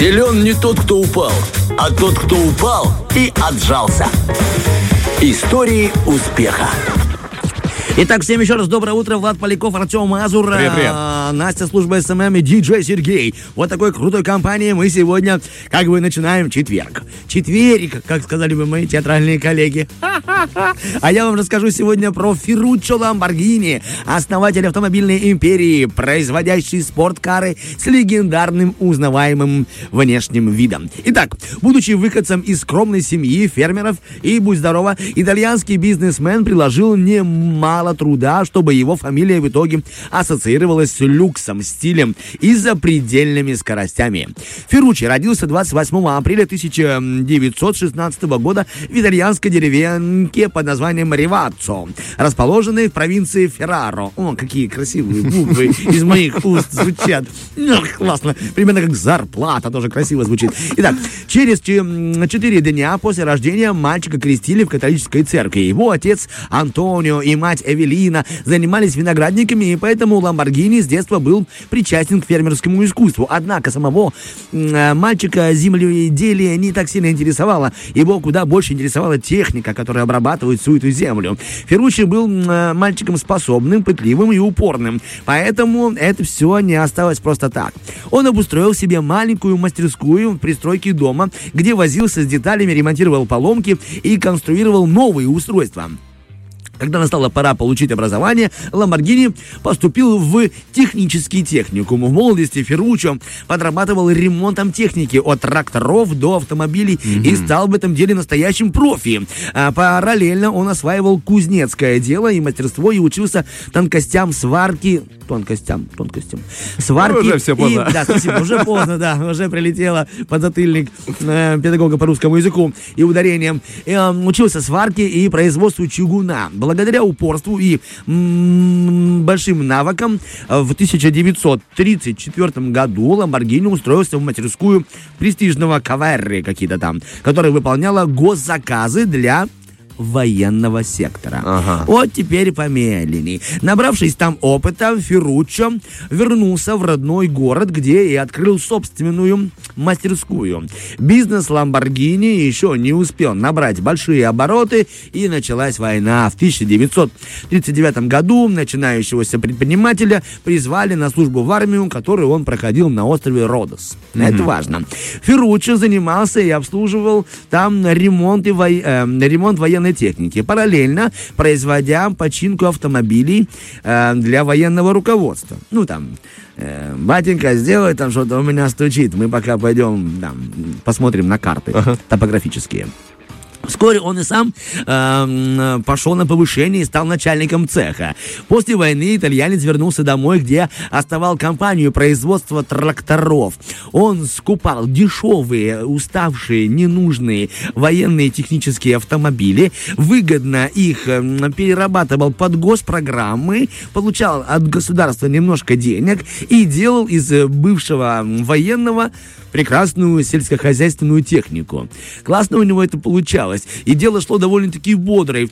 Силен не тот, кто упал, а тот, кто упал и отжался. Истории успеха. Итак, всем еще раз доброе утро. Влад Поляков, Артем Мазур, Привет, привет. а, Настя, служба SMM и диджей Сергей. Вот такой крутой компании мы сегодня как бы начинаем четверг. Четверик, как сказали бы мои театральные коллеги. А я вам расскажу сегодня про Ферруччо Ламборгини, основатель автомобильной империи, производящий спорткары с легендарным узнаваемым внешним видом. Итак, будучи выходцем из скромной семьи фермеров и, будь здорово, итальянский бизнесмен приложил немало труда, чтобы его фамилия в итоге ассоциировалась с люксом, стилем и запредельными скоростями. Ферруччи родился 28 апреля 1916 года в итальянской деревеньке под названием Риваццо, расположенной в провинции Ферраро. О, какие красивые буквы из моих уст звучат. Ах, классно. Примерно как зарплата тоже красиво звучит. Итак, через че- четыре дня после рождения мальчика крестили в католической церкви. Его отец Антонио и мать Эвелина занимались виноградниками, и поэтому Ламборгини с детства был причастен к фермерскому искусству. Однако самого э, мальчика земледелие не так сильно интересовало. Его куда больше интересовала техника, которая обрабатывает всю эту землю. Ферруччи был э, мальчиком способным, пытливым и упорным. Поэтому это все не осталось просто так. Он обустроил себе маленькую мастерскую в пристройке дома, где возился с деталями, ремонтировал поломки и конструировал новые устройства. Когда настала пора получить образование, Ламборгини поступил в технический техникум. В молодости Ферруччо подрабатывал ремонтом техники от тракторов до автомобилей и стал в этом деле настоящим профи. А параллельно он осваивал кузнецкое дело и мастерство и учился тонкостям сварки, тонкостям, тонкостям, сварки. уже всё и- поздно. да, спасибо, уже поздно, да, уже прилетело подзатыльник э, педагога по русскому языку и ударением. И, э, учился сварке и производству чугуна. Благодаря упорству и м, большим навыкам э, в 1934 году Ламборгини устроился в мастерскую престижного Каверри какие-то там, которая выполняла госзаказы для военного сектора. Ага. Вот теперь помедленней. Набравшись там опыта, Ферруччо вернулся в родной город, где и открыл собственную мастерскую. Бизнес Ламборгини еще не успел набрать большие обороты, и началась война. В 1939 году начинающегося предпринимателя призвали на службу в армию, которую он проходил на острове Родос. Это важно. Ферруччо занимался и обслуживал там ремонт, и вой- э, ремонт военной техники, параллельно производя починку автомобилей э, для военного руководства. Ну, там, э, батенька, сделай там что-то, у меня стучит. Мы пока пойдем, там, посмотрим на карты топографические. Вскоре он и сам эм, пошел на повышение и стал начальником цеха. После войны итальянец вернулся домой, где оставал компанию производства тракторов. Он скупал дешевые, уставшие, ненужные военные технические автомобили, выгодно их эм, перерабатывал под госпрограммы, получал от государства немножко денег и делал из э, бывшего м, военного прекрасную сельскохозяйственную технику. Классно у него это получалось. И дело шло довольно-таки бодро. И в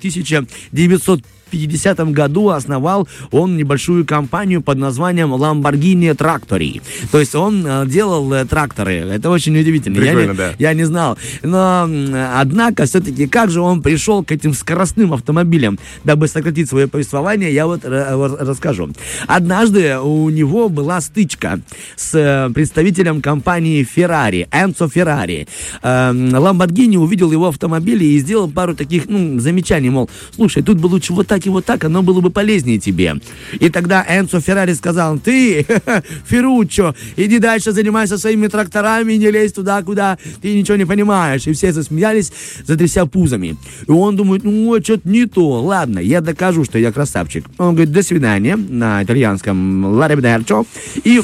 1950 году основал он небольшую компанию под названием Lamborghini Tractory. То есть он э, делал э, тракторы. Это очень удивительно. Я Прикольно, не- да. я не знал. Но, однако, все-таки, как же он пришел к этим скоростным автомобилям, дабы сократить свое повествование, я вот ра- вот расскажу. Однажды у него была стычка с э, представителем компании Ferrari, Энцо Феррари. Ламборгини увидел его автомобиль и сделал пару таких, ну, замечаний, мол, слушай, тут бы лучше вот так и вот так, оно было бы полезнее тебе. И тогда Энцо Феррари сказал, ты, Ферруччо, иди дальше занимайся своими тракторами, не лезь туда, куда ты ничего не понимаешь. И все засмеялись, затряся пузами. И он думает, ну, что-то не то. Ладно, я докажу, что я красавчик. Он говорит, до свидания на итальянском «Ларебдерчо». И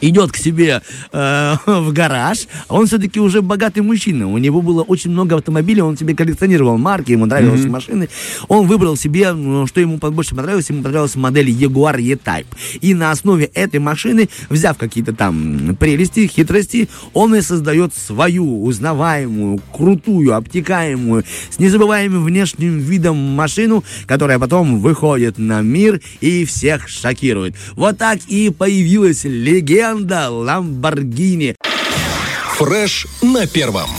идет к себе э, в гараж, а он все-таки уже богатый мужчина. У него было очень много автомобилей, он себе коллекционировал марки, ему нравились машины. Он выбрал себе, ну, что ему больше понравилось, ему понравилась модель Jaguar E-Type. И на основе этой машины, взяв какие-то там прелести, хитрости, он и создает свою узнаваемую, крутую, обтекаемую, с незабываемым внешним видом машину, которая потом выходит на мир и всех шокирует. Вот так и появилась легенда Ламборгини. Фреш на первом.